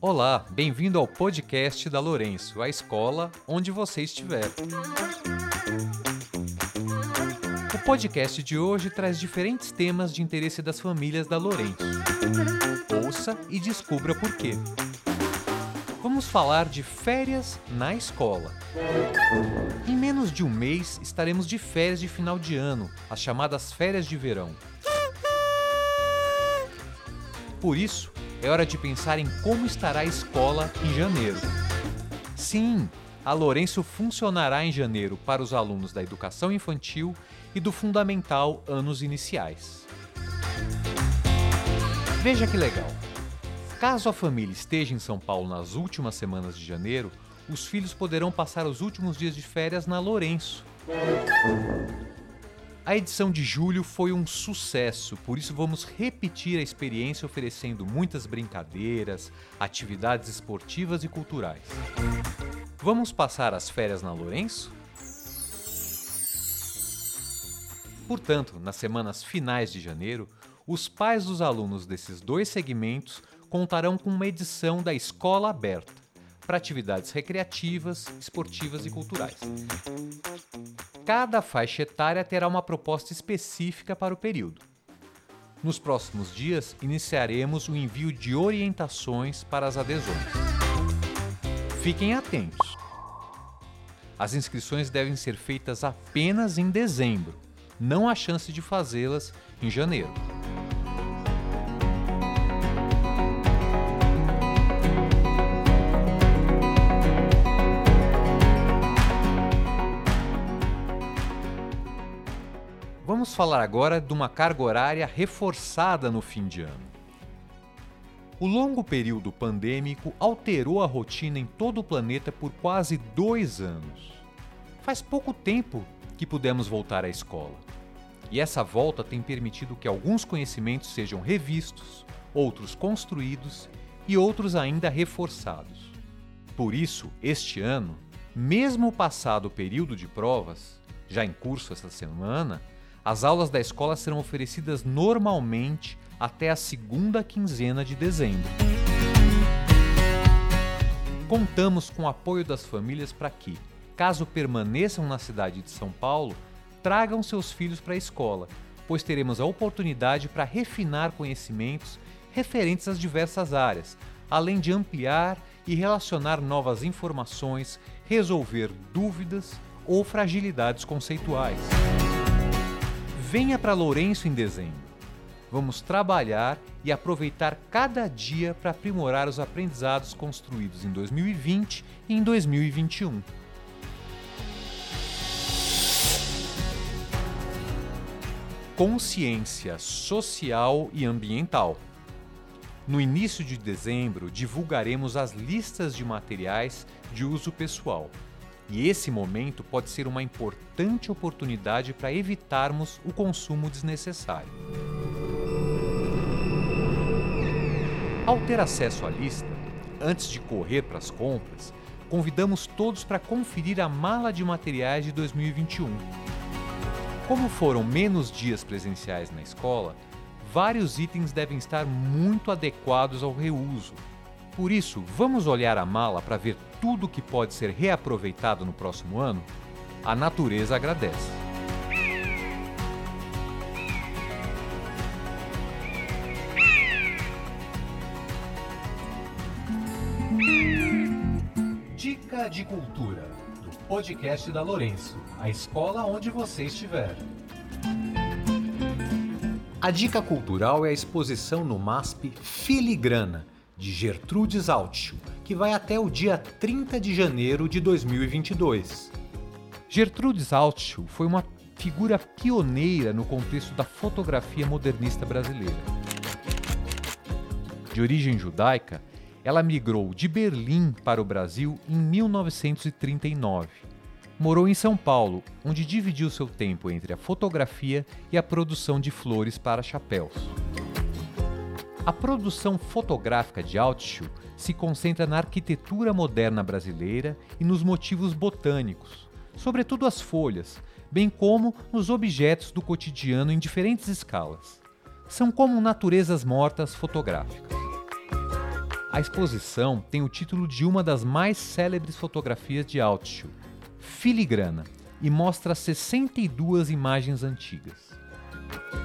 Olá, bem-vindo ao podcast da Lourenço, a escola onde você estiver. O podcast de hoje traz diferentes temas de interesse das famílias da Lourenço. Ouça e descubra por quê. Vamos falar de férias na escola. Em menos de um mês estaremos de férias de final de ano, as chamadas férias de verão. Por isso, é hora de pensar em como estará a escola em janeiro. Sim, a Lourenço funcionará em janeiro para os alunos da educação infantil e do fundamental anos iniciais. Veja que legal! Caso a família esteja em São Paulo nas últimas semanas de janeiro, os filhos poderão passar os últimos dias de férias na Lourenço. A edição de julho foi um sucesso, por isso vamos repetir a experiência oferecendo muitas brincadeiras, atividades esportivas e culturais. Vamos passar as férias na Lourenço? Portanto, nas semanas finais de janeiro, os pais dos alunos desses dois segmentos contarão com uma edição da Escola Aberta para atividades recreativas, esportivas e culturais. Cada faixa etária terá uma proposta específica para o período. Nos próximos dias, iniciaremos o envio de orientações para as adesões. Fiquem atentos! As inscrições devem ser feitas apenas em dezembro, não há chance de fazê-las em janeiro. Vamos falar agora de uma carga horária reforçada no fim de ano. O longo período pandêmico alterou a rotina em todo o planeta por quase dois anos. Faz pouco tempo que pudemos voltar à escola. E essa volta tem permitido que alguns conhecimentos sejam revistos, outros construídos e outros ainda reforçados. Por isso, este ano, mesmo passado o período de provas, já em curso essa semana, as aulas da escola serão oferecidas normalmente até a segunda quinzena de dezembro. Contamos com o apoio das famílias para que, caso permaneçam na cidade de São Paulo, tragam seus filhos para a escola, pois teremos a oportunidade para refinar conhecimentos referentes às diversas áreas, além de ampliar e relacionar novas informações, resolver dúvidas ou fragilidades conceituais. Venha para Lourenço em dezembro. Vamos trabalhar e aproveitar cada dia para aprimorar os aprendizados construídos em 2020 e em 2021. Consciência social e ambiental. No início de dezembro, divulgaremos as listas de materiais de uso pessoal e esse momento pode ser uma importante oportunidade para evitarmos o consumo desnecessário. Ao ter acesso à lista, antes de correr para as compras, convidamos todos para conferir a mala de materiais de 2021. Como foram menos dias presenciais na escola, vários itens devem estar muito adequados ao reuso por isso, vamos olhar a mala para ver tudo que pode ser reaproveitado no próximo ano? A natureza agradece. Dica de Cultura, do podcast da Lourenço, a escola onde você estiver. A dica cultural é a exposição no MASP Filigrana de Gertrudes Altschul, que vai até o dia 30 de janeiro de 2022. Gertrudes Altschul foi uma figura pioneira no contexto da fotografia modernista brasileira. De origem judaica, ela migrou de Berlim para o Brasil em 1939. Morou em São Paulo, onde dividiu seu tempo entre a fotografia e a produção de flores para chapéus. A produção fotográfica de Altschul se concentra na arquitetura moderna brasileira e nos motivos botânicos, sobretudo as folhas, bem como nos objetos do cotidiano em diferentes escalas. São como naturezas mortas fotográficas. A exposição tem o título de uma das mais célebres fotografias de Altschul, Filigrana, e mostra 62 imagens antigas.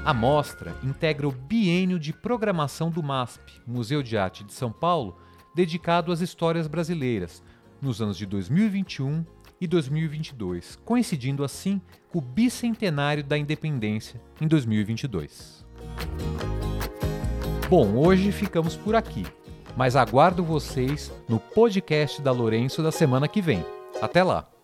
A mostra integra o biênio de programação do MASP, Museu de Arte de São Paulo, dedicado às histórias brasileiras, nos anos de 2021 e 2022, coincidindo assim com o bicentenário da independência em 2022. Bom, hoje ficamos por aqui, mas aguardo vocês no podcast da Lourenço da semana que vem. Até lá!